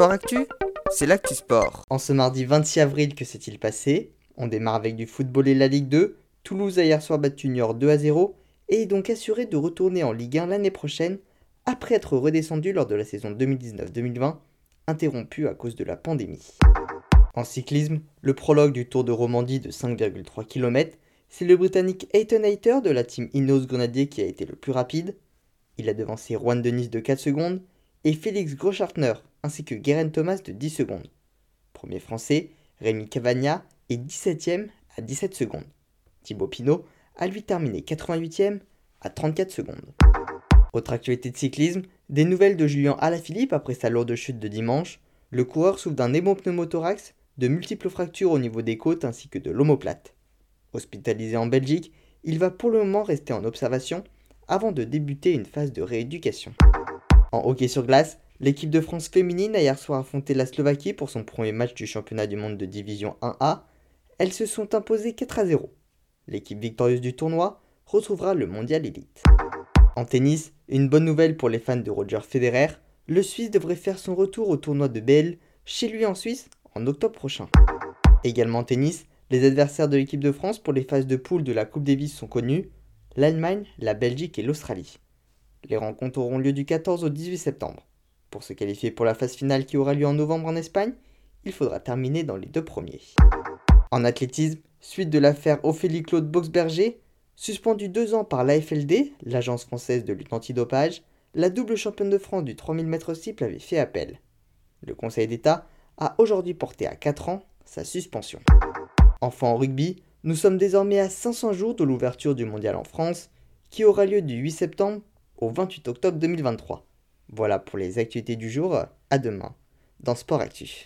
Sport Actu, c'est l'actu sport. En ce mardi 26 avril, que s'est-il passé? On démarre avec du football et la Ligue 2. Toulouse a hier soir battu Niort 2 à 0 et est donc assuré de retourner en Ligue 1 l'année prochaine après être redescendu lors de la saison 2019-2020, interrompue à cause de la pandémie. En cyclisme, le prologue du Tour de Romandie de 5,3 km, c'est le Britannique Hayton Hayter de la team Ineos Grenadier qui a été le plus rapide. Il a devancé Juan Denis de 4 secondes et Félix Groschartner ainsi que Guérin Thomas de 10 secondes. Premier français, Rémi Cavagna est 17ème à 17 secondes. Thibaut Pinot a lui terminé 88ème à 34 secondes. Autre actualité de cyclisme, des nouvelles de Julien Alaphilippe après sa lourde chute de dimanche. Le coureur souffre d'un pneumothorax, de multiples fractures au niveau des côtes ainsi que de l'omoplate. Hospitalisé en Belgique, il va pour le moment rester en observation avant de débuter une phase de rééducation. En hockey sur glace, l'équipe de France féminine a hier soir affronté la Slovaquie pour son premier match du championnat du monde de division 1A. Elles se sont imposées 4 à 0. L'équipe victorieuse du tournoi retrouvera le mondial élite. En tennis, une bonne nouvelle pour les fans de Roger Federer, le Suisse devrait faire son retour au tournoi de Belle chez lui en Suisse en octobre prochain. Également en tennis, les adversaires de l'équipe de France pour les phases de poule de la Coupe Davis sont connus, l'Allemagne, la Belgique et l'Australie. Les rencontres auront lieu du 14 au 18 septembre. Pour se qualifier pour la phase finale qui aura lieu en novembre en Espagne, il faudra terminer dans les deux premiers. En athlétisme, suite de l'affaire Ophélie Claude Boxberger, suspendue deux ans par l'AFLD, l'agence française de lutte antidopage, la double championne de France du 3000 m cible avait fait appel. Le Conseil d'État a aujourd'hui porté à 4 ans sa suspension. Enfin en rugby, nous sommes désormais à 500 jours de l'ouverture du mondial en France, qui aura lieu du 8 septembre au 28 octobre 2023. Voilà pour les actualités du jour, à demain dans Sport Actif.